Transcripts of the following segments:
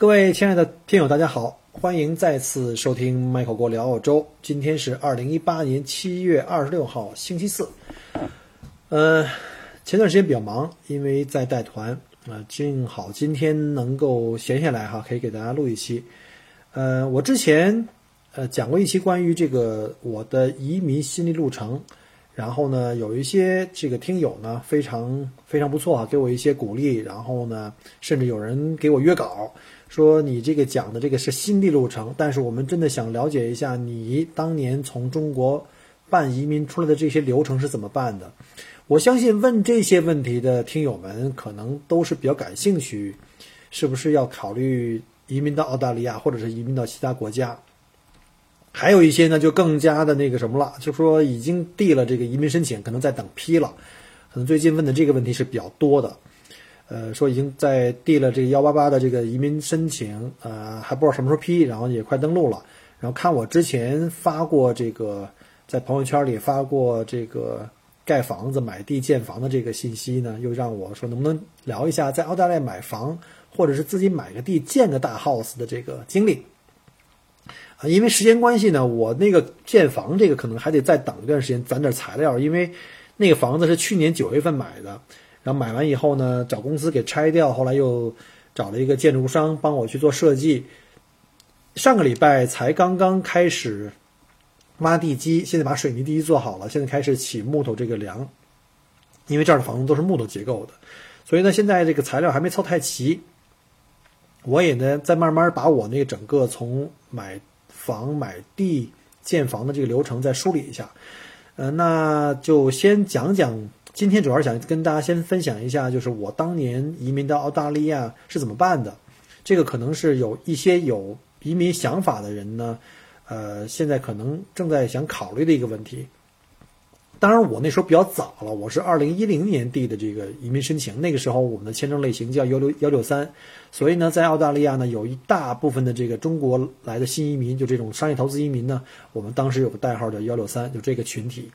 各位亲爱的听友，大家好，欢迎再次收听麦口国聊澳洲。今天是二零一八年七月二十六号，星期四。呃，前段时间比较忙，因为在带团啊，正好今天能够闲下来哈，可以给大家录一期。呃，我之前呃讲过一期关于这个我的移民心理路程，然后呢，有一些这个听友呢非常非常不错啊，给我一些鼓励，然后呢，甚至有人给我约稿。说你这个讲的这个是心理路程，但是我们真的想了解一下你当年从中国办移民出来的这些流程是怎么办的。我相信问这些问题的听友们可能都是比较感兴趣，是不是要考虑移民到澳大利亚，或者是移民到其他国家？还有一些呢，就更加的那个什么了，就说已经递了这个移民申请，可能在等批了。可能最近问的这个问题是比较多的。呃，说已经在递了这个幺八八的这个移民申请，呃，还不知道什么时候批，然后也快登录了。然后看我之前发过这个，在朋友圈里发过这个盖房子、买地建房的这个信息呢，又让我说能不能聊一下在澳大利亚买房，或者是自己买个地建个大 house 的这个经历。啊，因为时间关系呢，我那个建房这个可能还得再等一段时间，攒点材料，因为那个房子是去年九月份买的。然后买完以后呢，找公司给拆掉，后来又找了一个建筑商帮我去做设计。上个礼拜才刚刚开始挖地基，现在把水泥地基做好了，现在开始起木头这个梁。因为这儿的房子都是木头结构的，所以呢，现在这个材料还没凑太齐。我也呢在慢慢把我那整个从买房、买地、建房的这个流程再梳理一下。呃，那就先讲讲。今天主要是想跟大家先分享一下，就是我当年移民到澳大利亚是怎么办的。这个可能是有一些有移民想法的人呢，呃，现在可能正在想考虑的一个问题。当然，我那时候比较早了，我是二零一零年递的这个移民申请，那个时候我们的签证类型叫幺六幺六三，所以呢，在澳大利亚呢，有一大部分的这个中国来的新移民，就这种商业投资移民呢，我们当时有个代号叫幺六三，就这个群体。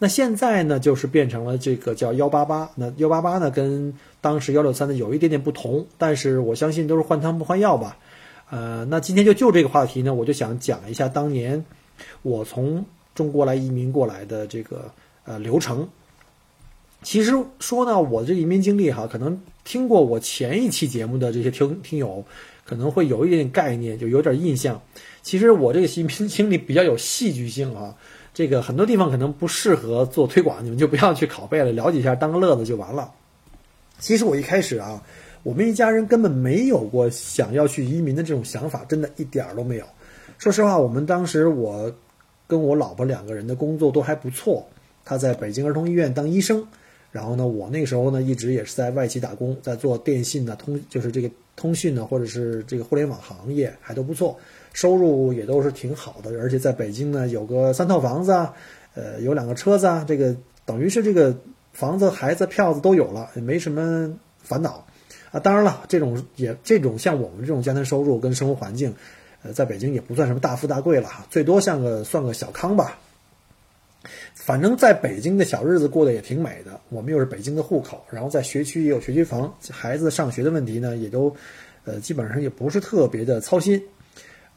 那现在呢，就是变成了这个叫幺八八。那幺八八呢，跟当时幺六三呢有一点点不同，但是我相信都是换汤不换药吧。呃，那今天就就这个话题呢，我就想讲一下当年我从中国来移民过来的这个呃流程。其实说呢，我这移民经历哈，可能听过我前一期节目的这些听听友，可能会有一点概念，就有点印象。其实我这个移民经历比较有戏剧性啊。这个很多地方可能不适合做推广，你们就不要去拷贝了，了解一下当个乐子就完了。其实我一开始啊，我们一家人根本没有过想要去移民的这种想法，真的一点儿都没有。说实话，我们当时我跟我老婆两个人的工作都还不错，她在北京儿童医院当医生，然后呢，我那个时候呢一直也是在外企打工，在做电信的通，就是这个通讯呢，或者是这个互联网行业还都不错。收入也都是挺好的，而且在北京呢，有个三套房子啊，呃，有两个车子啊，这个等于是这个房子、孩子、票子都有了，也没什么烦恼啊。当然了，这种也这种像我们这种家庭收入跟生活环境，呃，在北京也不算什么大富大贵了，最多像个算个小康吧。反正在北京的小日子过得也挺美的。我们又是北京的户口，然后在学区也有学区房，孩子上学的问题呢，也都呃基本上也不是特别的操心。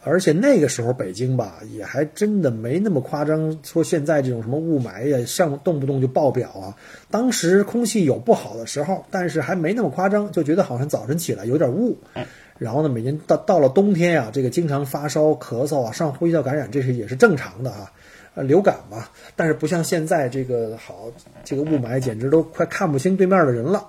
而且那个时候北京吧，也还真的没那么夸张，说现在这种什么雾霾呀，上动不动就爆表啊。当时空气有不好的时候，但是还没那么夸张，就觉得好像早晨起来有点雾。然后呢，每年到到了冬天呀，这个经常发烧、咳嗽啊，上呼吸道感染，这是也是正常的啊，呃，流感嘛。但是不像现在这个好，这个雾霾简直都快看不清对面的人了。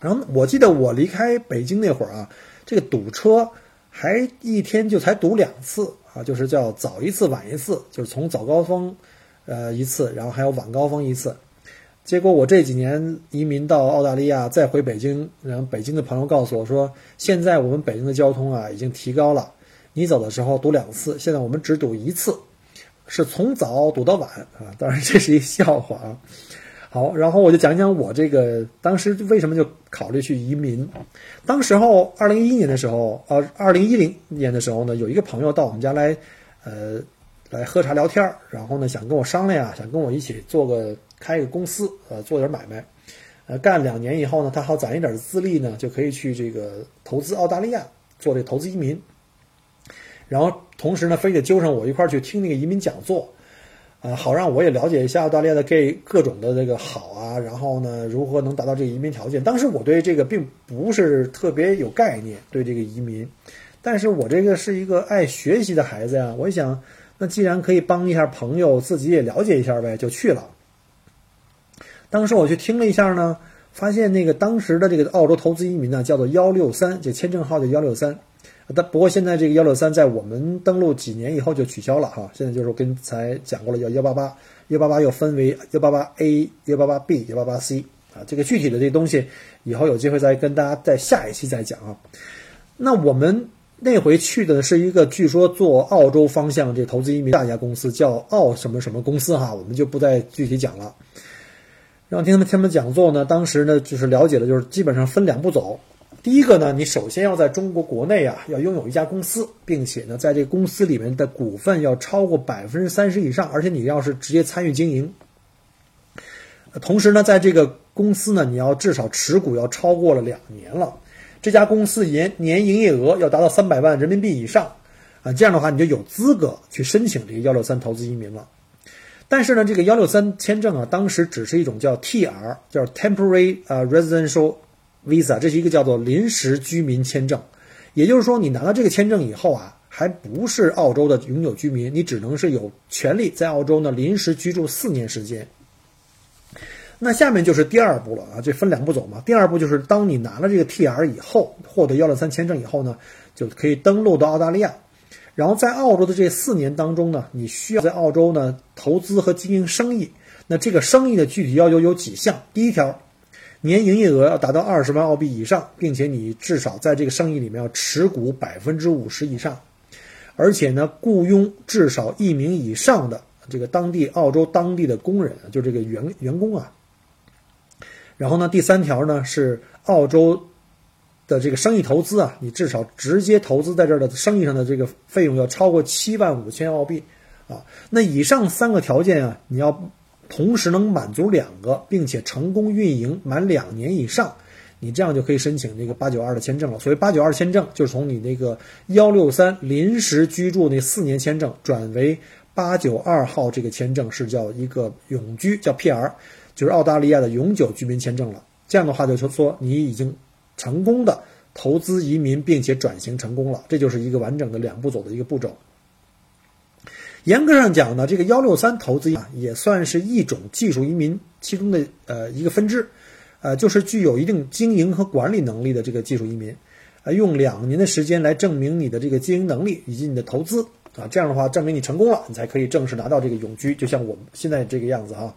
然后我记得我离开北京那会儿啊，这个堵车。还一天就才堵两次啊，就是叫早一次晚一次，就是从早高峰呃一次，然后还有晚高峰一次。结果我这几年移民到澳大利亚，再回北京，然后北京的朋友告诉我说，现在我们北京的交通啊已经提高了，你走的时候堵两次，现在我们只堵一次，是从早堵到晚啊。当然这是一笑话啊。好，然后我就讲讲我这个当时为什么就考虑去移民。当时候二零一一年的时候，呃，二零一零年的时候呢，有一个朋友到我们家来，呃，来喝茶聊天儿，然后呢想跟我商量啊，想跟我一起做个。开一个公司，呃，做点买卖，呃，干两年以后呢，他好攒一点资历呢，就可以去这个投资澳大利亚做这投资移民。然后同时呢，非得揪上我一块儿去听那个移民讲座，呃，好让我也了解一下澳大利亚的各各种的这个好啊，然后呢，如何能达到这个移民条件。当时我对这个并不是特别有概念，对这个移民，但是我这个是一个爱学习的孩子呀，我一想，那既然可以帮一下朋友，自己也了解一下呗，就去了。当时我去听了一下呢，发现那个当时的这个澳洲投资移民呢，叫做幺六三，这签证号叫幺六三。但不过现在这个幺六三在我们登陆几年以后就取消了哈。现在就是我刚才讲过了，叫幺八八，幺八八又分为幺八八 A、幺八八 B、幺八八 C 啊。这个具体的这东西，以后有机会再跟大家在下一期再讲啊。那我们那回去的是一个据说做澳洲方向这投资移民大家公司，叫澳什么什么公司哈，我们就不再具体讲了。然后听他们听他们讲座呢，当时呢就是了解了，就是基本上分两步走。第一个呢，你首先要在中国国内啊，要拥有一家公司，并且呢，在这公司里面的股份要超过百分之三十以上，而且你要是直接参与经营。同时呢，在这个公司呢，你要至少持股要超过了两年了，这家公司年年营业额要达到三百万人民币以上，啊，这样的话你就有资格去申请这个幺六三投资移民了。但是呢，这个幺六三签证啊，当时只是一种叫 TR，叫 Temporary 呃 Residential Visa，这是一个叫做临时居民签证。也就是说，你拿到这个签证以后啊，还不是澳洲的永久居民，你只能是有权利在澳洲呢临时居住四年时间。那下面就是第二步了啊，这分两步走嘛。第二步就是当你拿了这个 TR 以后，获得幺六三签证以后呢，就可以登陆到澳大利亚。然后在澳洲的这四年当中呢，你需要在澳洲呢投资和经营生意。那这个生意的具体要求有几项？第一条，年营业额要达到二十万澳币以上，并且你至少在这个生意里面要持股百分之五十以上，而且呢雇佣至少一名以上的这个当地澳洲当地的工人，就这个员员工啊。然后呢，第三条呢是澳洲。的这个生意投资啊，你至少直接投资在这儿的生意上的这个费用要超过七万五千澳币，啊，那以上三个条件啊，你要同时能满足两个，并且成功运营满两年以上，你这样就可以申请这个八九二的签证了。所谓八九二签证，就是从你那个幺六三临时居住那四年签证转为八九二号这个签证，是叫一个永居，叫 PR，就是澳大利亚的永久居民签证了。这样的话，就是说你已经。成功的投资移民，并且转型成功了，这就是一个完整的两步走的一个步骤。严格上讲呢，这个幺六三投资啊，也算是一种技术移民其中的呃一个分支，呃，就是具有一定经营和管理能力的这个技术移民，呃，用两年的时间来证明你的这个经营能力以及你的投资啊，这样的话证明你成功了，你才可以正式拿到这个永居，就像我们现在这个样子啊。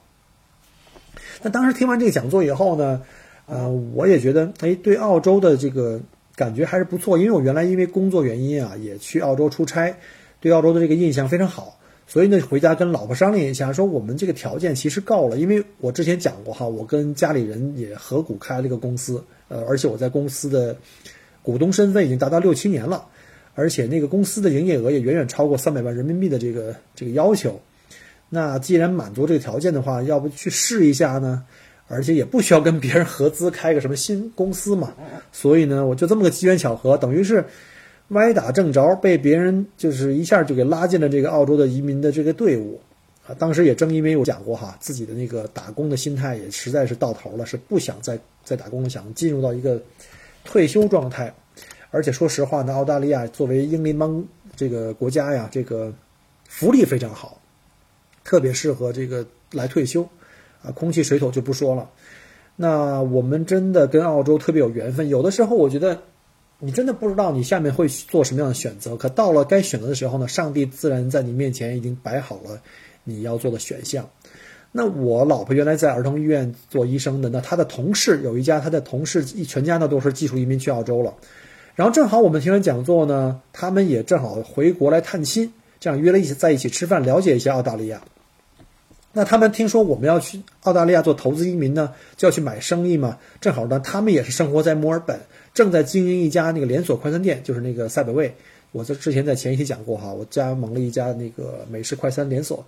那当时听完这个讲座以后呢？呃，我也觉得，哎，对澳洲的这个感觉还是不错，因为我原来因为工作原因啊，也去澳洲出差，对澳洲的这个印象非常好，所以呢，回家跟老婆商量一下，说我们这个条件其实够了，因为我之前讲过哈，我跟家里人也合股开了一个公司，呃，而且我在公司的股东身份已经达到六七年了，而且那个公司的营业额也远远超过三百万人民币的这个这个要求，那既然满足这个条件的话，要不去试一下呢？而且也不需要跟别人合资开个什么新公司嘛，所以呢，我就这么个机缘巧合，等于是歪打正着，被别人就是一下就给拉进了这个澳洲的移民的这个队伍啊。当时也正因为我讲过哈，自己的那个打工的心态也实在是到头了，是不想再再打工了，想进入到一个退休状态。而且说实话呢，澳大利亚作为英联邦这个国家呀，这个福利非常好，特别适合这个来退休。啊，空气水土就不说了。那我们真的跟澳洲特别有缘分。有的时候我觉得，你真的不知道你下面会做什么样的选择。可到了该选择的时候呢，上帝自然在你面前已经摆好了你要做的选项。那我老婆原来在儿童医院做医生的，那她的同事有一家，她的同事一全家呢都是技术移民去澳洲了。然后正好我们听完讲座呢，他们也正好回国来探亲，这样约了一起在一起吃饭，了解一下澳大利亚。那他们听说我们要去澳大利亚做投资移民呢，就要去买生意嘛。正好呢，他们也是生活在墨尔本，正在经营一家那个连锁快餐店，就是那个赛百味。我在之前在前一期讲过哈，我加盟了一家那个美式快餐连锁。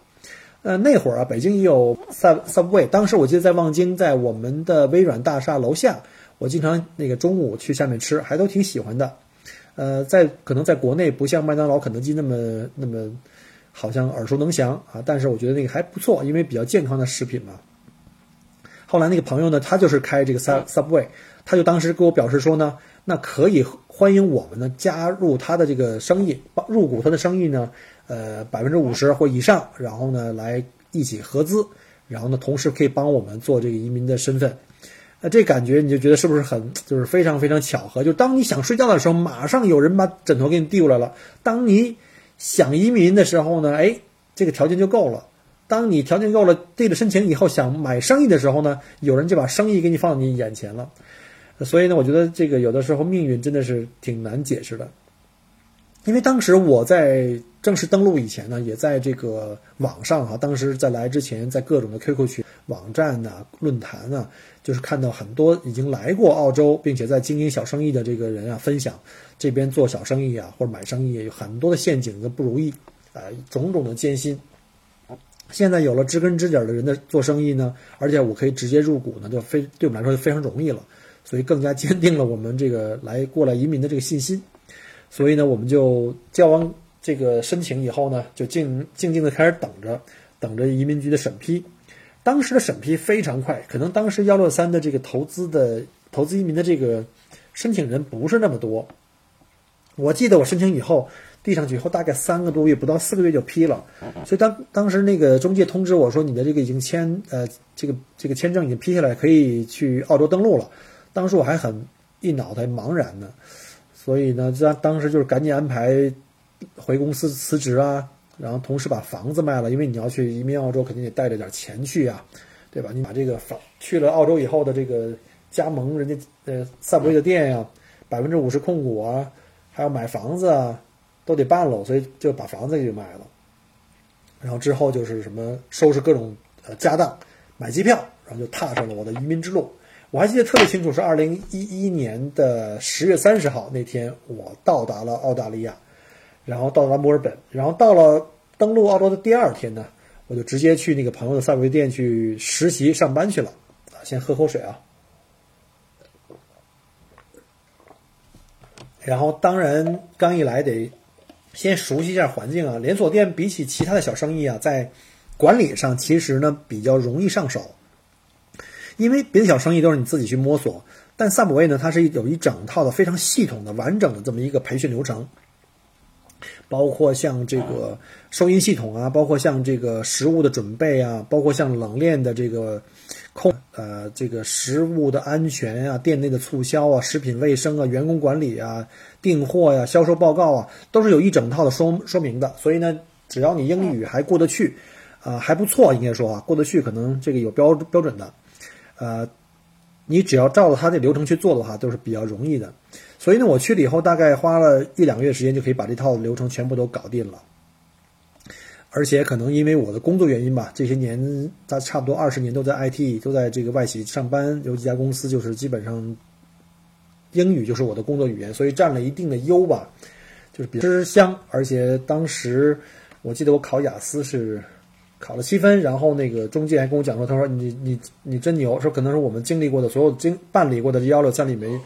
呃，那会儿啊，北京也有 Sub Subway，当时我记得在望京，在我们的微软大厦楼下，我经常那个中午去下面吃，还都挺喜欢的。呃，在可能在国内不像麦当劳、肯德基那么那么。好像耳熟能详啊，但是我觉得那个还不错，因为比较健康的食品嘛。后来那个朋友呢，他就是开这个 Sub Subway，他就当时给我表示说呢，那可以欢迎我们呢加入他的这个生意，入股他的生意呢，呃，百分之五十或以上，然后呢来一起合资，然后呢同时可以帮我们做这个移民的身份。那这感觉你就觉得是不是很就是非常非常巧合？就当你想睡觉的时候，马上有人把枕头给你递过来了。当你想移民的时候呢，哎，这个条件就够了。当你条件够了，递了申请以后，想买生意的时候呢，有人就把生意给你放到你眼前了。所以呢，我觉得这个有的时候命运真的是挺难解释的。因为当时我在正式登陆以前呢，也在这个网上哈，当时在来之前，在各种的 QQ 群、网站呐、论坛呐，就是看到很多已经来过澳洲并且在经营小生意的这个人啊，分享这边做小生意啊或者买生意有很多的陷阱的不如意，啊，种种的艰辛。现在有了知根知底的人的做生意呢，而且我可以直接入股呢，就非对我们来说就非常容易了，所以更加坚定了我们这个来过来移民的这个信心。所以呢，我们就交完这个申请以后呢，就静静静的开始等着，等着移民局的审批。当时的审批非常快，可能当时幺六三的这个投资的投资移民的这个申请人不是那么多。我记得我申请以后递上去以后，大概三个多月不到四个月就批了。所以当当时那个中介通知我说你的这个已经签呃这个这个签证已经批下来，可以去澳洲登陆了。当时我还很一脑袋茫然呢。所以呢，当当时就是赶紧安排回公司辞职啊，然后同时把房子卖了，因为你要去移民澳洲，肯定得带着点钱去啊，对吧？你把这个房去了澳洲以后的这个加盟人家呃赛博瑞的店呀，百分之五十控股啊，还要买房子啊，都得办了，所以就把房子给卖了。然后之后就是什么收拾各种呃家当，买机票，然后就踏上了我的移民之路。我还记得特别清楚，是二零一一年的十月三十号那天，我到达了澳大利亚，然后到达墨尔本，然后到了登陆澳洲的第二天呢，我就直接去那个朋友的赛维店去实习上班去了。啊，先喝口水啊。然后当然刚一来得先熟悉一下环境啊。连锁店比起其他的小生意啊，在管理上其实呢比较容易上手。因为别的小生意都是你自己去摸索，但萨姆威呢，它是有一整套的非常系统的、完整的这么一个培训流程，包括像这个收银系统啊，包括像这个食物的准备啊，包括像冷链的这个控呃这个食物的安全啊，店内的促销啊，食品卫生啊，员工管理啊，订货呀，销售报告啊，都是有一整套的说说明的。所以呢，只要你英语还过得去，啊还不错，应该说啊过得去，可能这个有标标准的。呃，你只要照着他这流程去做的话，都是比较容易的。所以呢，我去了以后，大概花了一两个月时间，就可以把这套流程全部都搞定了。而且可能因为我的工作原因吧，这些年他差不多二十年都在 IT，都在这个外企上班，有几家公司就是基本上英语就是我的工作语言，所以占了一定的优吧，就是比吃香。而且当时我记得我考雅思是。考了七分，然后那个中介还跟我讲说，他说你你你真牛，说可能是我们经历过的所有经办理过的幺六三里面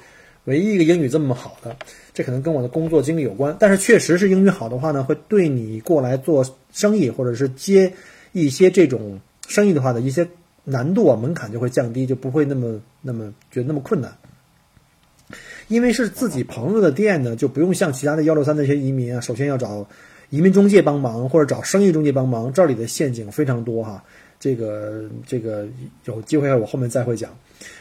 唯一一个英语这么好的，这可能跟我的工作经历有关。但是确实是英语好的话呢，会对你过来做生意或者是接一些这种生意的话的一些难度啊门槛就会降低，就不会那么那么觉得那么困难。因为是自己朋友的店呢，就不用像其他的幺六三那些移民啊，首先要找。移民中介帮忙，或者找生意中介帮忙，这里的陷阱非常多哈。这个这个有机会我后面再会讲。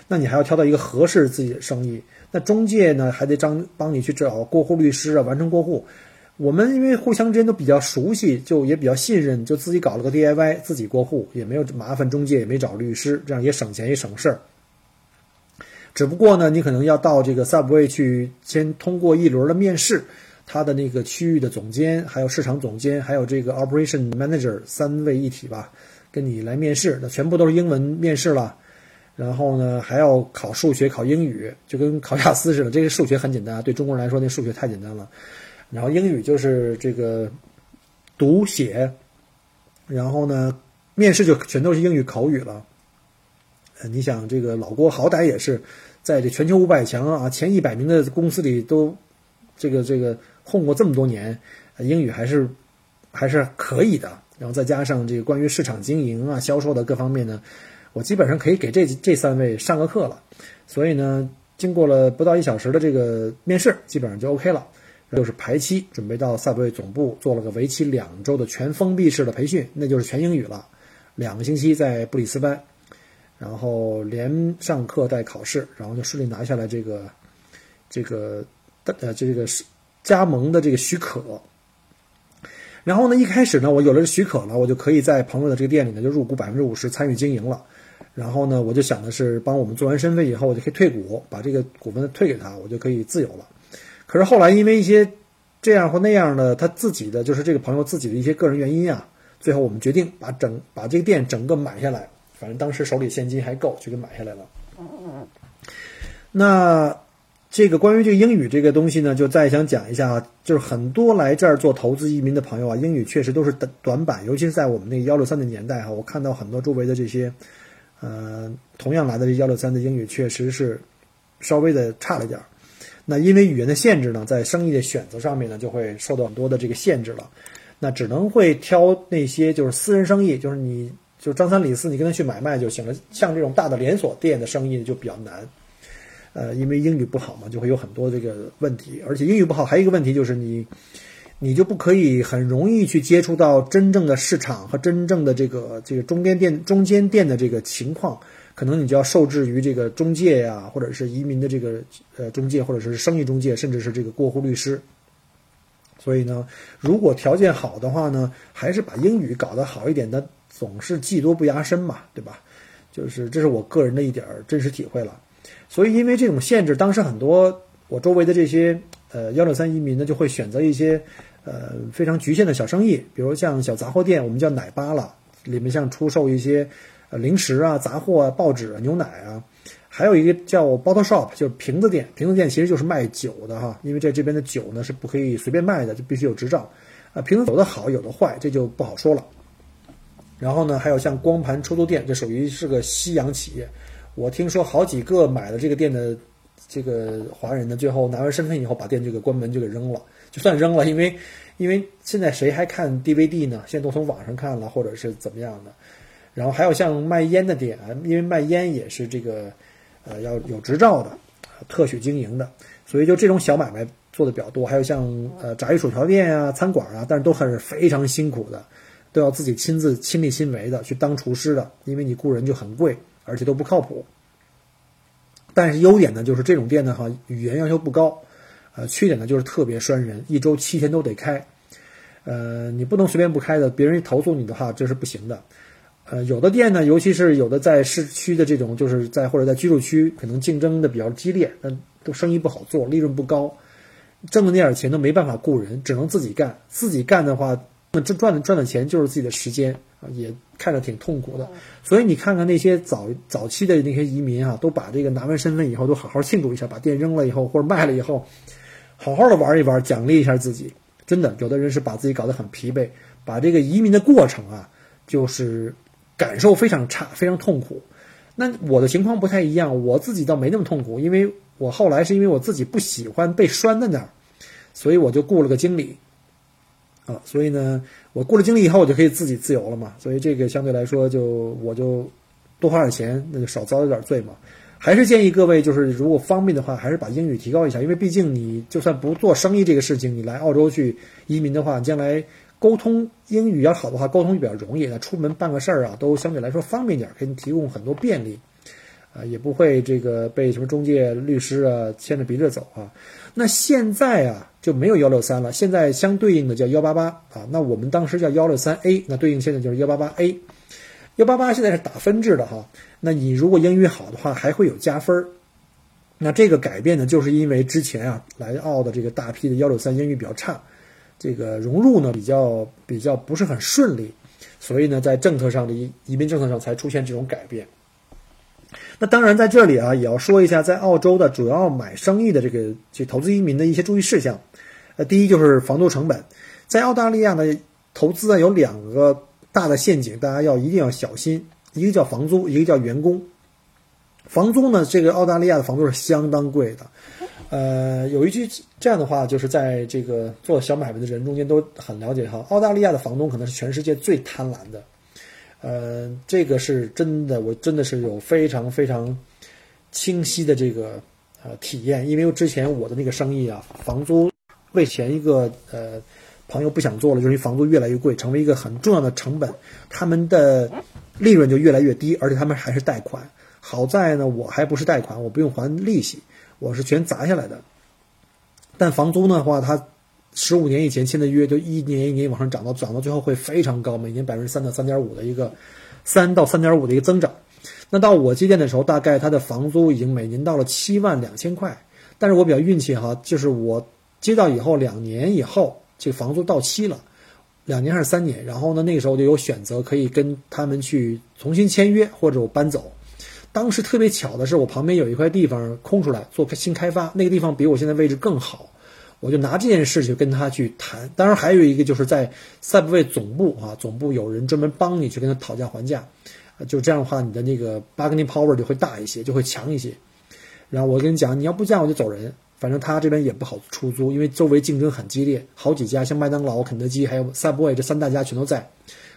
那你还要挑到一个合适自己的生意。那中介呢，还得张帮你去找过户律师啊，完成过户。我们因为互相之间都比较熟悉，就也比较信任，就自己搞了个 DIY，自己过户，也没有麻烦中介，也没找律师，这样也省钱也省事儿。只不过呢，你可能要到这个 Subway 去，先通过一轮的面试，他的那个区域的总监，还有市场总监，还有这个 Operation Manager 三位一体吧，跟你来面试，那全部都是英文面试了。然后呢，还要考数学、考英语，就跟考雅思似的。这个数学很简单，对中国人来说，那数学太简单了。然后英语就是这个读写，然后呢，面试就全都是英语口语了。你想这个老郭好歹也是在这全球五百强啊前一百名的公司里都这个这个混过这么多年，英语还是还是可以的。然后再加上这个关于市场经营啊、销售的各方面呢。我基本上可以给这这三位上个课了，所以呢，经过了不到一小时的这个面试，基本上就 OK 了。就是排期，准备到赛博会总部做了个为期两周的全封闭式的培训，那就是全英语了。两个星期在布里斯班，然后连上课带考试，然后就顺利拿下来这个这个呃这个是加盟的这个许可。然后呢，一开始呢，我有了这许可了，我就可以在朋友的这个店里呢就入股百分之五十，参与经营了。然后呢，我就想的是，帮我们做完身份以后，我就可以退股，把这个股份退给他，我就可以自由了。可是后来因为一些这样或那样的他自己的，就是这个朋友自己的一些个人原因啊，最后我们决定把整把这个店整个买下来。反正当时手里现金还够，就给买下来了。那这个关于这个英语这个东西呢，就再想讲一下啊，就是很多来这儿做投资移民的朋友啊，英语确实都是短短板，尤其是在我们那个幺六三的年代哈，我看到很多周围的这些。呃，同样来的这幺六三的英语确实是稍微的差了点儿。那因为语言的限制呢，在生意的选择上面呢，就会受到很多的这个限制了。那只能会挑那些就是私人生意，就是你就张三李四，你跟他去买卖就行了。像这种大的连锁店的生意就比较难。呃，因为英语不好嘛，就会有很多这个问题。而且英语不好还有一个问题就是你。你就不可以很容易去接触到真正的市场和真正的这个这个中间店中间店的这个情况，可能你就要受制于这个中介呀，或者是移民的这个呃中介，或者是生意中介，甚至是这个过户律师。所以呢，如果条件好的话呢，还是把英语搞得好一点的，总是技多不压身嘛，对吧？就是这是我个人的一点真实体会了。所以因为这种限制，当时很多我周围的这些呃幺六三移民呢，就会选择一些。呃，非常局限的小生意，比如像小杂货店，我们叫奶吧了，里面像出售一些呃零食啊、杂货啊、报纸啊、牛奶啊，还有一个叫 bottle shop，就是瓶子店。瓶子店其实就是卖酒的哈，因为在这边的酒呢是不可以随便卖的，就必须有执照。啊，瓶子有的好，有的坏，这就不好说了。然后呢，还有像光盘出租店，这属于是个夕阳企业。我听说好几个买了这个店的这个华人呢，最后拿完身份以后，把店就给关门，就给扔了。就算扔了，因为，因为现在谁还看 DVD 呢？现在都从网上看了，或者是怎么样的。然后还有像卖烟的店，因为卖烟也是这个，呃，要有执照的，特许经营的，所以就这种小买卖做的比较多。还有像呃炸鱼薯条店啊、餐馆啊，但是都很是非常辛苦的，都要自己亲自亲力亲为的去当厨师的，因为你雇人就很贵，而且都不靠谱。但是优点呢，就是这种店呢，哈，语言要求不高。呃，缺点呢就是特别拴人，一周七天都得开，呃，你不能随便不开的，别人一投诉你的话，这是不行的。呃，有的店呢，尤其是有的在市区的这种，就是在或者在居住区，可能竞争的比较激烈，那都生意不好做，利润不高，挣的那点钱都没办法雇人，只能自己干。自己干的话，那这赚的赚的钱就是自己的时间啊，也看着挺痛苦的。所以你看看那些早早期的那些移民啊，都把这个拿完身份以后，都好好庆祝一下，把店扔了以后或者卖了以后。好好的玩一玩，奖励一下自己。真的，有的人是把自己搞得很疲惫，把这个移民的过程啊，就是感受非常差，非常痛苦。那我的情况不太一样，我自己倒没那么痛苦，因为我后来是因为我自己不喜欢被拴在那儿，所以我就雇了个经理。啊，所以呢，我雇了经理以后，我就可以自己自由了嘛。所以这个相对来说，就我就多花点钱，那就少遭一点罪嘛。还是建议各位，就是如果方便的话，还是把英语提高一下，因为毕竟你就算不做生意这个事情，你来澳洲去移民的话，将来沟通英语要好的话，沟通就比较容易。那出门办个事儿啊，都相对来说方便点，给你提供很多便利。啊，也不会这个被什么中介律师啊牵着鼻子走啊。那现在啊就没有幺六三了，现在相对应的叫幺八八啊。那我们当时叫幺六三 A，那对应现在就是幺八八 A。幺八八现在是打分制的哈，那你如果英语好的话还会有加分儿。那这个改变呢，就是因为之前啊来澳的这个大批的幺六三英语比较差，这个融入呢比较比较不是很顺利，所以呢在政策上的移移民政策上才出现这种改变。那当然在这里啊也要说一下，在澳洲的主要买生意的这个这投资移民的一些注意事项。呃，第一就是房租成本，在澳大利亚呢投资啊有两个大的陷阱，大家要一定要小心，一个叫房租，一个叫员工。房租呢？这个澳大利亚的房租是相当贵的，呃，有一句这样的话，就是在这个做小买卖的人中间都很了解哈。澳大利亚的房东可能是全世界最贪婪的，呃，这个是真的，我真的是有非常非常清晰的这个呃体验，因为之前我的那个生意啊，房租为前一个呃朋友不想做了，就是因为房租越来越贵，成为一个很重要的成本，他们的利润就越来越低，而且他们还是贷款。好在呢，我还不是贷款，我不用还利息，我是全砸下来的。但房租的话，它十五年以前签的约，就一年一年往上涨到涨到最后会非常高，每年百分之三到三点五的一个三到三点五的一个增长。那到我接店的时候，大概它的房租已经每年到了七万两千块。但是我比较运气哈，就是我接到以后两年以后，这个房租到期了，两年还是三年，然后呢，那个时候就有选择可以跟他们去重新签约，或者我搬走。当时特别巧的是，我旁边有一块地方空出来做新开发，那个地方比我现在位置更好，我就拿这件事去跟他去谈。当然还有一个就是在 Subway 总部啊，总部有人专门帮你去跟他讨价还价，就这样的话，你的那个 bargaining power 就会大一些，就会强一些。然后我跟你讲，你要不降我就走人，反正他这边也不好出租，因为周围竞争很激烈，好几家像麦当劳、肯德基还有 Subway 这三大家全都在。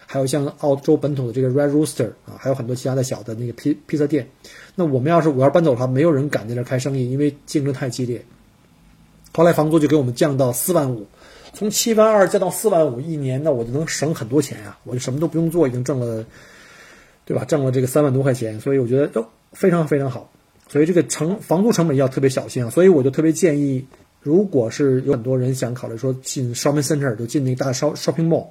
还有像澳洲本土的这个 Red Rooster 啊，还有很多其他的小的那个披披萨店。那我们要是我要搬走的话，没有人敢在这开生意，因为竞争太激烈。后来房租就给我们降到四万五，从七万二降到四万五一年，那我就能省很多钱呀！我就什么都不用做，已经挣了，对吧？挣了这个三万多块钱，所以我觉得都非常非常好。所以这个成房租成本要特别小心啊！所以我就特别建议，如果是有很多人想考虑说进 shopping center，就进那个大 shopping mall。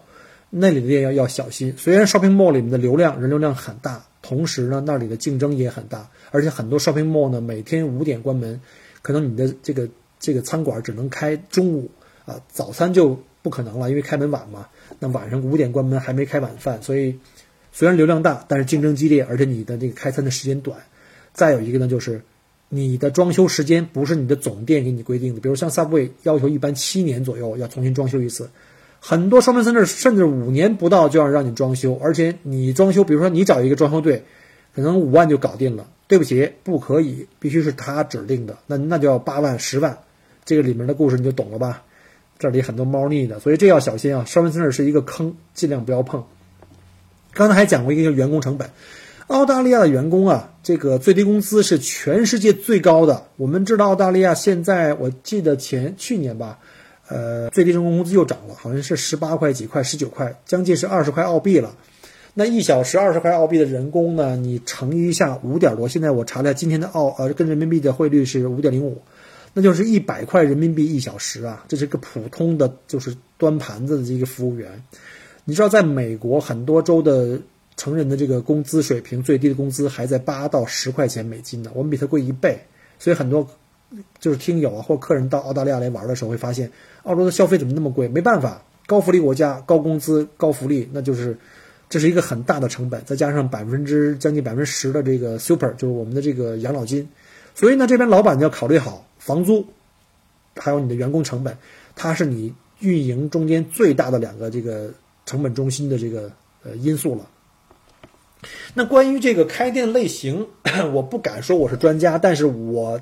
那里的店要要小心，虽然 shopping mall 里面的流量人流量很大，同时呢那里的竞争也很大，而且很多 shopping mall 呢每天五点关门，可能你的这个这个餐馆只能开中午啊，早餐就不可能了，因为开门晚嘛。那晚上五点关门还没开晚饭，所以虽然流量大，但是竞争激烈，而且你的这个开餐的时间短。再有一个呢就是你的装修时间不是你的总店给你规定的，比如像 Subway 要求一般七年左右要重新装修一次。很多双门三店甚至五年不到就要让你装修，而且你装修，比如说你找一个装修队，可能五万就搞定了。对不起，不可以，必须是他指定的，那那就要八万、十万。这个里面的故事你就懂了吧？这里很多猫腻的，所以这要小心啊。双门 center 是一个坑，尽量不要碰。刚才还讲过一个员工成本，澳大利亚的员工啊，这个最低工资是全世界最高的。我们知道澳大利亚现在，我记得前去年吧。呃，最低人工工资又涨了，好像是十八块几块，十九块，将近是二十块澳币了。那一小时二十块澳币的人工呢？你乘一下五点多，现在我查了今天的澳呃跟人民币的汇率是五点零五，那就是一百块人民币一小时啊！这是个普通的，就是端盘子的这个服务员。你知道，在美国很多州的成人的这个工资水平，最低的工资还在八到十块钱美金呢，我们比他贵一倍，所以很多。就是听友啊，或客人到澳大利亚来玩的时候，会发现澳洲的消费怎么那么贵？没办法，高福利国家，高工资，高福利，那就是这是一个很大的成本，再加上百分之将近百分之十的这个 super，就是我们的这个养老金。所以呢，这边老板你要考虑好房租，还有你的员工成本，它是你运营中间最大的两个这个成本中心的这个呃因素了。那关于这个开店类型，我不敢说我是专家，但是我。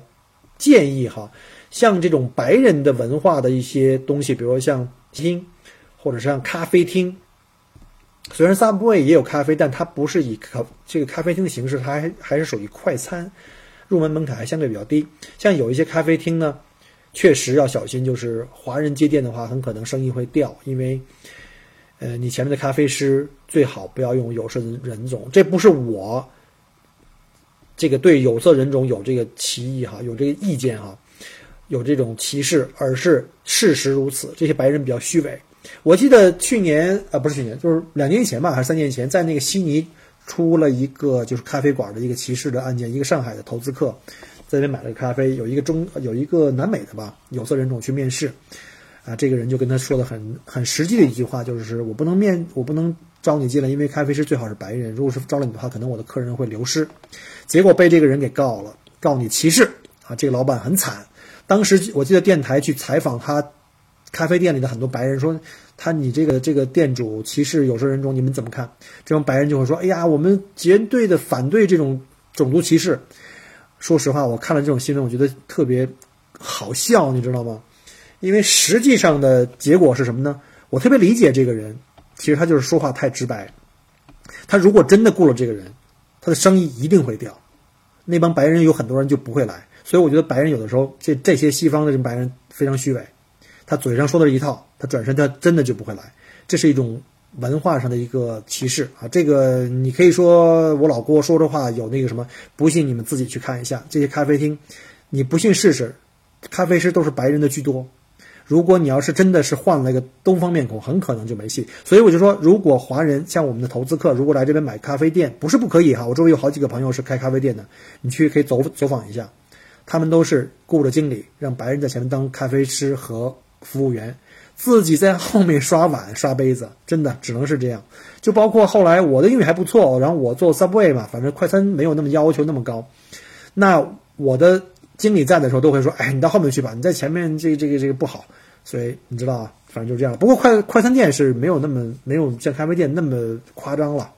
建议哈，像这种白人的文化的一些东西，比如说像厅，或者是像咖啡厅。虽然 Subway 也有咖啡，但它不是以咖这个咖啡厅的形式，它还还是属于快餐，入门门槛还相对比较低。像有一些咖啡厅呢，确实要小心，就是华人接店的话，很可能生意会掉，因为，呃，你前面的咖啡师最好不要用有色人种。这不是我。这个对有色人种有这个歧义哈，有这个意见哈，有这种歧视，而是事实如此。这些白人比较虚伪。我记得去年啊，不是去年，就是两年前吧，还是三年前，在那个悉尼出了一个就是咖啡馆的一个歧视的案件，一个上海的投资客在那买了个咖啡，有一个中有一个南美的吧有色人种去面试，啊，这个人就跟他说的很很实际的一句话，就是我不能面我不能招你进来，因为咖啡师最好是白人，如果是招了你的话，可能我的客人会流失。结果被这个人给告了，告你歧视啊！这个老板很惨。当时我记得电台去采访他咖啡店里的很多白人，说他你这个这个店主歧视有色人种，你们怎么看？这帮白人就会说：“哎呀，我们绝对的反对这种种族歧视。”说实话，我看了这种新闻，我觉得特别好笑，你知道吗？因为实际上的结果是什么呢？我特别理解这个人，其实他就是说话太直白。他如果真的雇了这个人，他的生意一定会掉，那帮白人有很多人就不会来，所以我觉得白人有的时候这这些西方的这白人非常虚伪，他嘴上说的是一套，他转身他真的就不会来，这是一种文化上的一个歧视啊！这个你可以说我老郭说的话有那个什么，不信你们自己去看一下这些咖啡厅，你不信试试，咖啡师都是白人的居多。如果你要是真的是换了一个东方面孔，很可能就没戏。所以我就说，如果华人像我们的投资客，如果来这边买咖啡店，不是不可以哈。我周围有好几个朋友是开咖啡店的，你去可以走走访一下，他们都是雇了经理，让白人在前面当咖啡师和服务员，自己在后面刷碗刷杯子，真的只能是这样。就包括后来我的英语还不错，然后我做 Subway 嘛，反正快餐没有那么要求那么高，那我的。经理在的时候都会说：“哎，你到后面去吧，你在前面这这个这个不好。”所以你知道啊，反正就是这样。不过快快餐店是没有那么没有像咖啡店那么夸张了，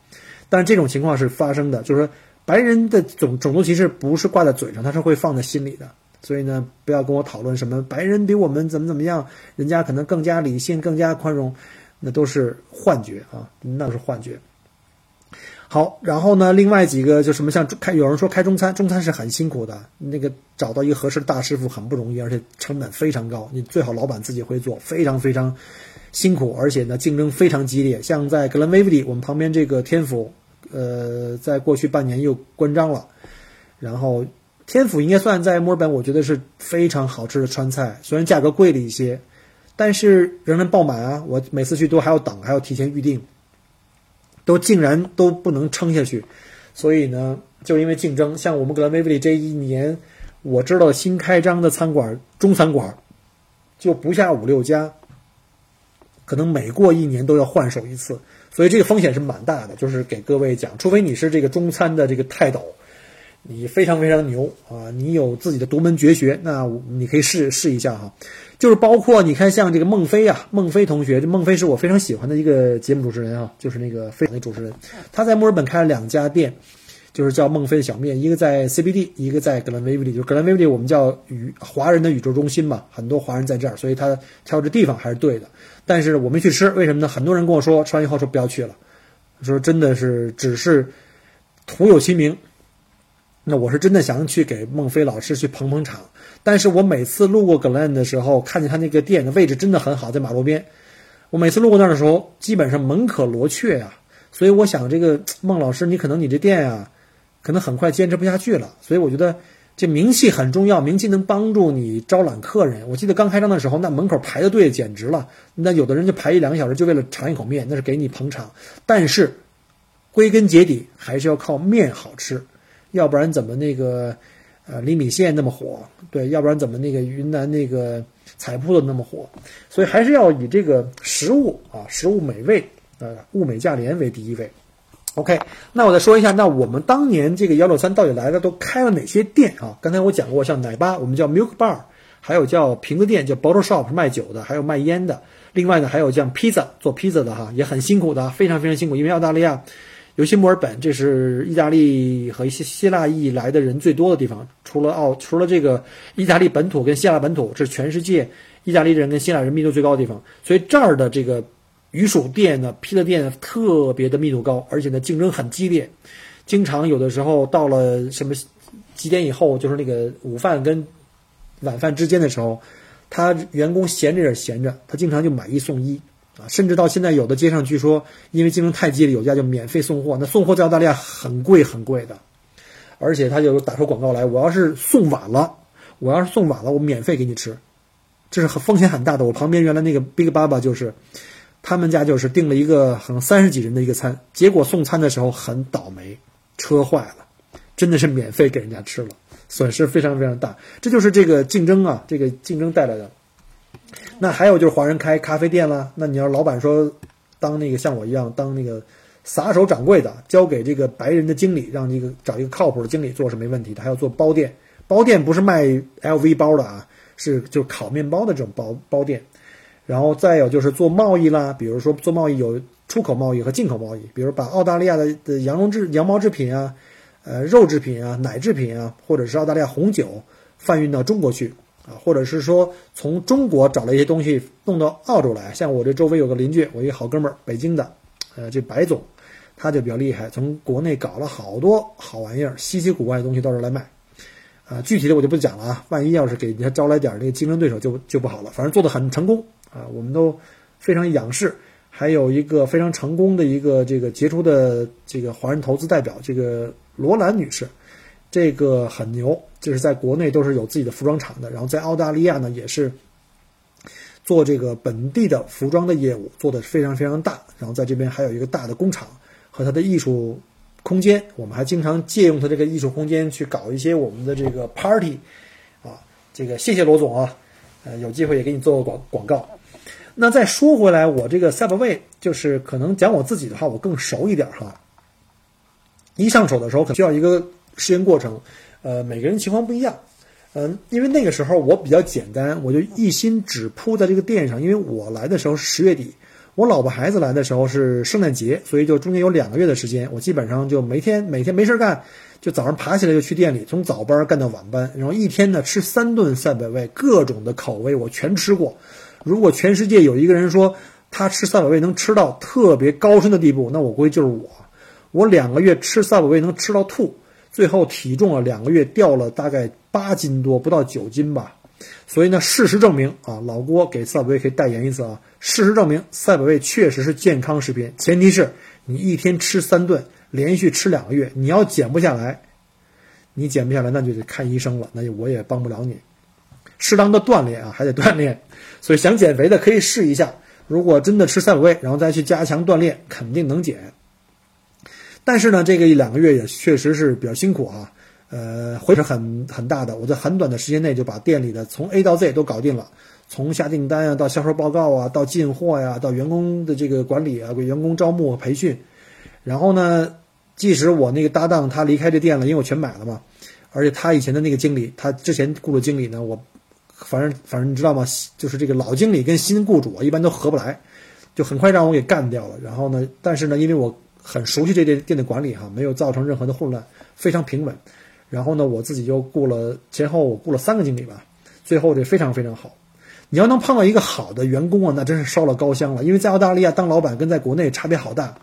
但是这种情况是发生的，就是说白人的种种族歧视不是挂在嘴上，他是会放在心里的。所以呢，不要跟我讨论什么白人比我们怎么怎么样，人家可能更加理性、更加宽容，那都是幻觉啊，那是幻觉。好，然后呢？另外几个就什么像开，有人说开中餐，中餐是很辛苦的，那个找到一个合适的大师傅很不容易，而且成本非常高。你最好老板自己会做，非常非常辛苦，而且呢竞争非常激烈。像在格兰威 y 我们旁边这个天府，呃，在过去半年又关张了。然后天府应该算在墨尔本，我觉得是非常好吃的川菜，虽然价格贵了一些，但是仍然爆满啊！我每次去都还要等，还要提前预定。都竟然都不能撑下去，所以呢，就因为竞争，像我们格兰威利这一年，我知道新开张的餐馆中餐馆就不下五六家，可能每过一年都要换手一次，所以这个风险是蛮大的。就是给各位讲，除非你是这个中餐的这个泰斗。你非常非常牛啊！你有自己的独门绝学，那你可以试试一下哈。就是包括你看，像这个孟非啊，孟非同学，这孟非是我非常喜欢的一个节目主持人啊，就是那个非常的主持人。他在墨尔本开了两家店，就是叫孟非的小面，一个在 CBD，一个在格兰威利。就格兰威利，我们叫宇华人的宇宙中心嘛，很多华人在这儿，所以他挑这地方还是对的。但是我没去吃，为什么呢？很多人跟我说吃完以后说不要去了，说真的是只是徒有其名。那我是真的想去给孟非老师去捧捧场，但是我每次路过格兰的时候，看见他那个店的位置真的很好，在马路边。我每次路过那儿的时候，基本上门可罗雀呀。所以我想，这个孟老师，你可能你这店啊，可能很快坚持不下去了。所以我觉得这名气很重要，名气能帮助你招揽客人。我记得刚开张的时候，那门口排的队简直了，那有的人就排一两个小时，就为了尝一口面，那是给你捧场。但是归根结底还是要靠面好吃。要不然怎么那个，呃，李米线那么火？对，要不然怎么那个云南那个彩铺的那么火？所以还是要以这个食物啊，食物美味，呃，物美价廉为第一位。OK，那我再说一下，那我们当年这个幺六三到底来了都开了哪些店啊？刚才我讲过，像奶吧，我们叫 Milk Bar，还有叫瓶子店，叫 Bottle Shop 是卖酒的，还有卖烟的。另外呢，还有像披萨做披萨的哈，也很辛苦的，非常非常辛苦，因为澳大利亚。尤其墨尔本，这是意大利和一些希腊裔来的人最多的地方。除了澳，除了这个意大利本土跟希腊本土，这是全世界意大利人跟希腊人密度最高的地方。所以这儿的这个鱼薯店呢、披萨店特别的密度高，而且呢竞争很激烈。经常有的时候到了什么几点以后，就是那个午饭跟晚饭之间的时候，他员工闲着也闲着，他经常就买一送一。甚至到现在，有的街上据说因为竞争太激烈，有家就免费送货。那送货在澳大利亚很贵很贵的。而且他就打出广告来，我要是送晚了，我要是送晚了，我免费给你吃，这是很风险很大的。我旁边原来那个 Big Baba 就是，他们家就是订了一个可能三十几人的一个餐，结果送餐的时候很倒霉，车坏了，真的是免费给人家吃了，损失非常非常大。这就是这个竞争啊，这个竞争带来的。那还有就是华人开咖啡店了，那你要老板说当那个像我一样当那个。撒手掌柜的交给这个白人的经理，让这个找一个靠谱的经理做是没问题的。还要做包店，包店不是卖 LV 包的啊，是就是烤面包的这种包包店。然后再有就是做贸易啦，比如说做贸易有出口贸易和进口贸易，比如把澳大利亚的的羊绒制羊毛制品啊，呃肉制品啊，奶制品啊，或者是澳大利亚红酒贩运到中国去啊，或者是说从中国找了一些东西弄到澳洲来。像我这周围有个邻居，我一个好哥们儿，北京的。呃，这白总，他就比较厉害，从国内搞了好多好玩意儿、稀奇古怪的东西到这儿来卖，啊，具体的我就不讲了啊，万一要是给人家招来点那个竞争对手就就不好了。反正做的很成功啊，我们都非常仰视。还有一个非常成功的一个这个杰出的这个华人投资代表，这个罗兰女士，这个很牛，就是在国内都是有自己的服装厂的，然后在澳大利亚呢也是。做这个本地的服装的业务做的非常非常大，然后在这边还有一个大的工厂和它的艺术空间，我们还经常借用它这个艺术空间去搞一些我们的这个 party，啊，这个谢谢罗总啊，呃，有机会也给你做个广广告。那再说回来，我这个 Subway 就是可能讲我自己的话，我更熟一点哈。一上手的时候可能需要一个适应过程，呃，每个人情况不一样。嗯，因为那个时候我比较简单，我就一心只扑在这个店上。因为我来的时候是十月底，我老婆孩子来的时候是圣诞节，所以就中间有两个月的时间，我基本上就每天每天没事干，就早上爬起来就去店里，从早班干到晚班，然后一天呢吃三顿赛百味，各种的口味我全吃过。如果全世界有一个人说他吃赛百味能吃到特别高深的地步，那我估计就是我。我两个月吃赛百味能吃到吐。最后体重啊，两个月掉了大概八斤多，不到九斤吧。所以呢，事实证明啊，老郭给赛百味可以代言一次啊。事实证明，赛百味确实是健康食品，前提是你一天吃三顿，连续吃两个月。你要减不下来，你减不下来，那就得看医生了，那就我也帮不了你。适当的锻炼啊，还得锻炼。所以想减肥的可以试一下，如果真的吃赛百味，然后再去加强锻炼，肯定能减。但是呢，这个一两个月也确实是比较辛苦啊，呃，回是很很大的。我在很短的时间内就把店里的从 A 到 Z 都搞定了，从下订单啊，到销售报告啊，到进货呀，到员工的这个管理啊，给员工招募培训。然后呢，即使我那个搭档他离开这店了，因为我全买了嘛，而且他以前的那个经理，他之前雇的经理呢，我反正反正你知道吗？就是这个老经理跟新雇主啊一般都合不来，就很快让我给干掉了。然后呢，但是呢，因为我。很熟悉这店店的管理哈，没有造成任何的混乱，非常平稳。然后呢，我自己就雇了前后我雇了三个经理吧，最后这非常非常好。你要能碰到一个好的员工啊，那真是烧了高香了。因为在澳大利亚当老板跟在国内差别好大，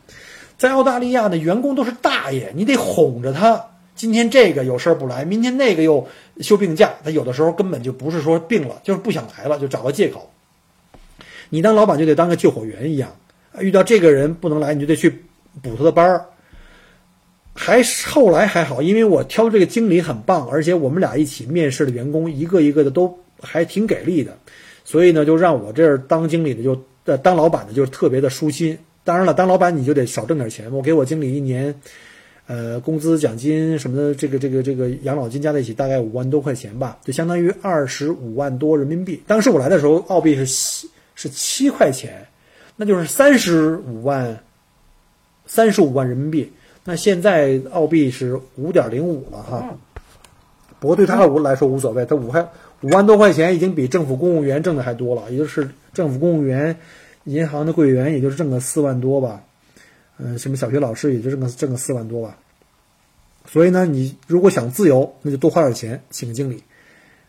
在澳大利亚的员工都是大爷，你得哄着他。今天这个有事儿不来，明天那个又休病假，他有的时候根本就不是说病了，就是不想来了，就找个借口。你当老板就得当个救火员一样，遇到这个人不能来，你就得去。补他的班儿，还后来还好，因为我挑这个经理很棒，而且我们俩一起面试的员工一个一个的都还挺给力的，所以呢，就让我这儿当经理的就呃当老板的就特别的舒心。当然了，当老板你就得少挣点钱。我给我经理一年，呃，工资奖金什么的，这个这个这个养老金加在一起大概五万多块钱吧，就相当于二十五万多人民币。当时我来的时候，澳币是七是七块钱，那就是三十五万。三十五万人民币，那现在澳币是五点零五了哈。不过对他无来说无所谓，他五块五万多块钱已经比政府公务员挣的还多了，也就是政府公务员、银行的柜员，也就是挣个四万多吧。嗯，什么小学老师也就挣个挣个四万多吧。所以呢，你如果想自由，那就多花点钱请个经理。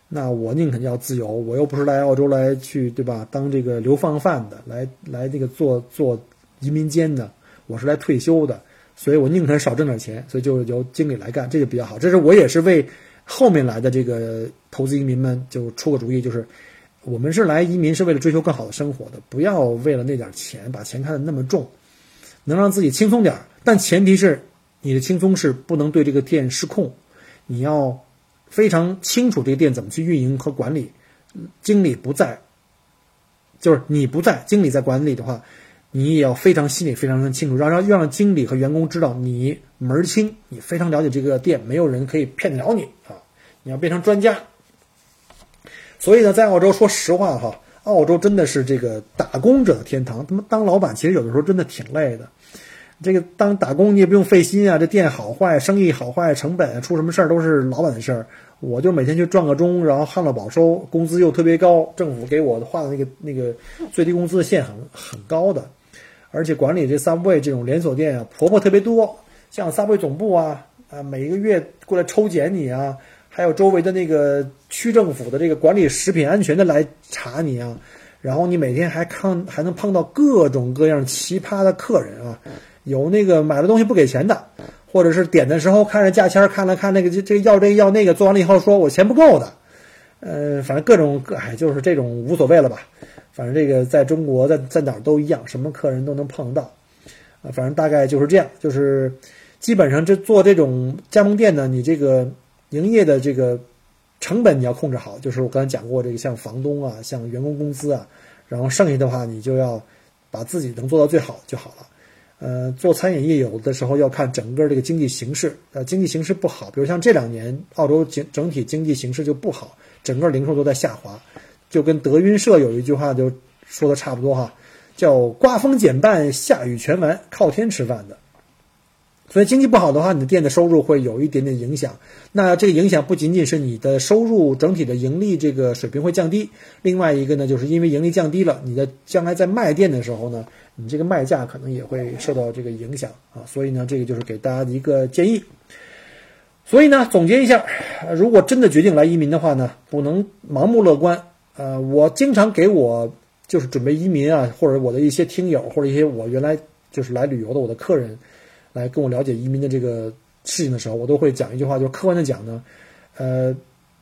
那我宁肯要自由，我又不是来澳洲来去对吧？当这个流放犯的，来来这个做做移民监的。我是来退休的，所以我宁肯少挣点钱，所以就由经理来干，这就比较好。这是我也是为后面来的这个投资移民们就出个主意，就是我们是来移民是为了追求更好的生活的，不要为了那点钱把钱看得那么重，能让自己轻松点。但前提是你的轻松是不能对这个店失控，你要非常清楚这个店怎么去运营和管理。经理不在，就是你不在，经理在管理的话，你也要非常心里非常的清楚，让让让经理和员工知道你门儿清，你非常了解这个店，没有人可以骗得了你啊！你要变成专家。所以呢，在澳洲，说实话哈，澳洲真的是这个打工者的天堂。他妈当老板，其实有的时候真的挺累的。这个当打工你也不用费心啊，这店好坏、生意好坏、成本出什么事儿都是老板的事儿。我就每天去转个钟，然后旱涝保收，工资又特别高，政府给我画的那个那个最低工资的线很很高的，而且管理这 Subway 这种连锁店啊，婆婆特别多，像 Subway 总部啊，啊每一个月过来抽检你啊，还有周围的那个区政府的这个管理食品安全的来查你啊，然后你每天还看还能碰到各种各样奇葩的客人啊，有那个买了东西不给钱的。或者是点的时候看着价签看了看那个这这要这要那个，做完了以后说我钱不够的，呃，反正各种各哎，就是这种无所谓了吧。反正这个在中国在在哪儿都一样，什么客人都能碰到，啊，反正大概就是这样。就是基本上这做这种加盟店呢，你这个营业的这个成本你要控制好。就是我刚才讲过这个，像房东啊，像员工工资啊，然后剩下的话你就要把自己能做到最好就好了。呃，做餐饮业有的时候要看整个这个经济形势，呃，经济形势不好，比如像这两年澳洲整整体经济形势就不好，整个零售都在下滑，就跟德云社有一句话就说的差不多哈，叫“刮风减半，下雨全完，靠天吃饭的”。所以经济不好的话，你的店的收入会有一点点影响。那这个影响不仅仅是你的收入整体的盈利这个水平会降低，另外一个呢，就是因为盈利降低了，你的将来在卖店的时候呢，你这个卖价可能也会受到这个影响啊。所以呢，这个就是给大家的一个建议。所以呢，总结一下，如果真的决定来移民的话呢，不能盲目乐观。呃，我经常给我就是准备移民啊，或者我的一些听友或者一些我原来就是来旅游的我的客人。来跟我了解移民的这个事情的时候，我都会讲一句话，就是客观的讲呢，呃，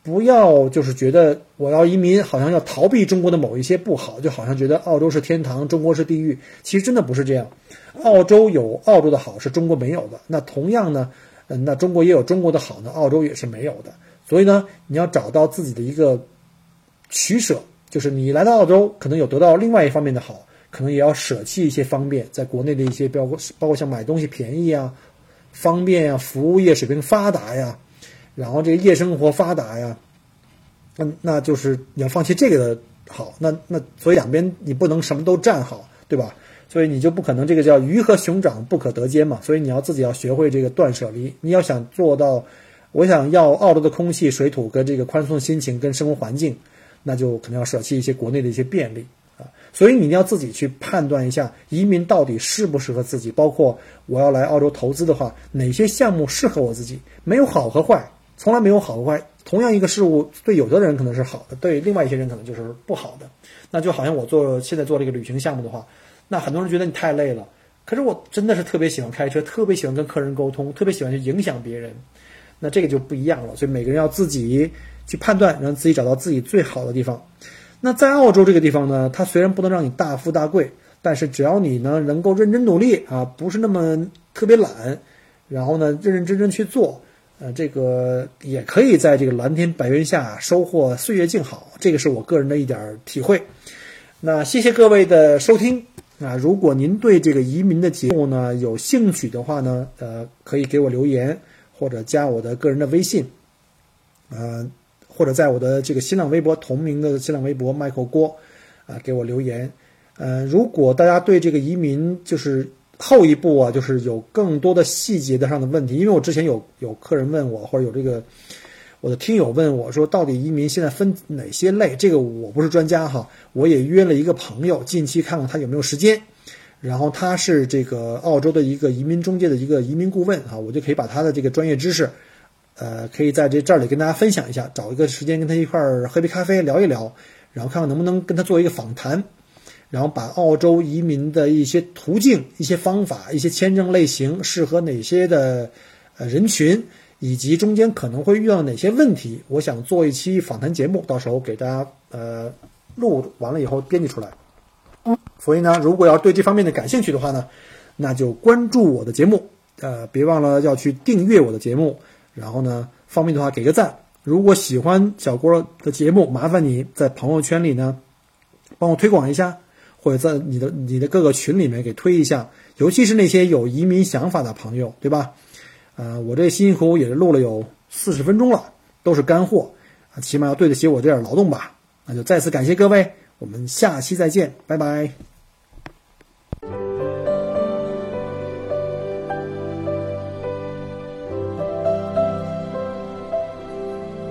不要就是觉得我要移民，好像要逃避中国的某一些不好，就好像觉得澳洲是天堂，中国是地狱。其实真的不是这样，澳洲有澳洲的好，是中国没有的。那同样呢，嗯，那中国也有中国的好呢，澳洲也是没有的。所以呢，你要找到自己的一个取舍，就是你来到澳洲，可能有得到另外一方面的好。可能也要舍弃一些方便，在国内的一些包括包括像买东西便宜啊、方便啊、服务业水平发达呀，然后这个夜生活发达呀，那那就是你要放弃这个的好，那那所以两边你不能什么都占好，对吧？所以你就不可能这个叫鱼和熊掌不可得兼嘛。所以你要自己要学会这个断舍离。你要想做到，我想要澳洲的空气、水土跟这个宽松心情跟生活环境，那就可能要舍弃一些国内的一些便利啊。所以你要自己去判断一下移民到底适不适合自己，包括我要来澳洲投资的话，哪些项目适合我自己？没有好和坏，从来没有好和坏。同样一个事物，对有的人可能是好的，对另外一些人可能就是不好的。那就好像我做现在做这个旅行项目的话，那很多人觉得你太累了，可是我真的是特别喜欢开车，特别喜欢跟客人沟通，特别喜欢去影响别人。那这个就不一样了。所以每个人要自己去判断，让自己找到自己最好的地方。那在澳洲这个地方呢，它虽然不能让你大富大贵，但是只要你呢能够认真努力啊，不是那么特别懒，然后呢认认真真去做，呃，这个也可以在这个蓝天白云下收获岁月静好。这个是我个人的一点体会。那谢谢各位的收听啊！如果您对这个移民的节目呢有兴趣的话呢，呃，可以给我留言或者加我的个人的微信，嗯。或者在我的这个新浪微博同名的新浪微博 Michael 郭，啊，给我留言。呃，如果大家对这个移民就是后一步啊，就是有更多的细节的上的问题，因为我之前有有客人问我，或者有这个我的听友问我说，到底移民现在分哪些类？这个我不是专家哈，我也约了一个朋友，近期看看他有没有时间。然后他是这个澳洲的一个移民中介的一个移民顾问啊，我就可以把他的这个专业知识。呃，可以在这这里跟大家分享一下，找一个时间跟他一块儿喝杯咖啡聊一聊，然后看看能不能跟他做一个访谈，然后把澳洲移民的一些途径、一些方法、一些签证类型适合哪些的呃人群，以及中间可能会遇到哪些问题，我想做一期访谈节目，到时候给大家呃录完了以后编辑出来。所以呢，如果要对这方面的感兴趣的话呢，那就关注我的节目，呃，别忘了要去订阅我的节目。然后呢，方便的话给个赞。如果喜欢小郭的节目，麻烦你在朋友圈里呢帮我推广一下，或者在你的你的各个群里面给推一下，尤其是那些有移民想法的朋友，对吧？呃，我这辛辛苦苦也是录了有四十分钟了，都是干货，啊，起码要对得起我这点劳动吧。那就再次感谢各位，我们下期再见，拜拜。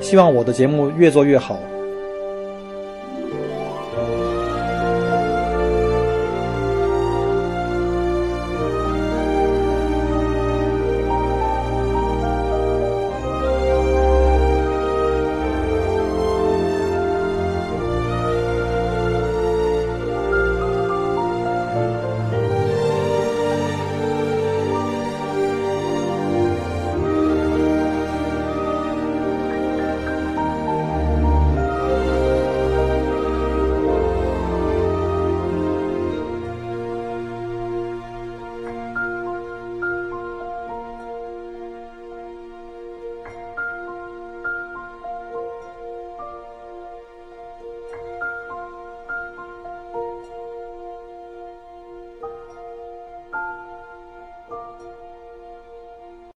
希望我的节目越做越好。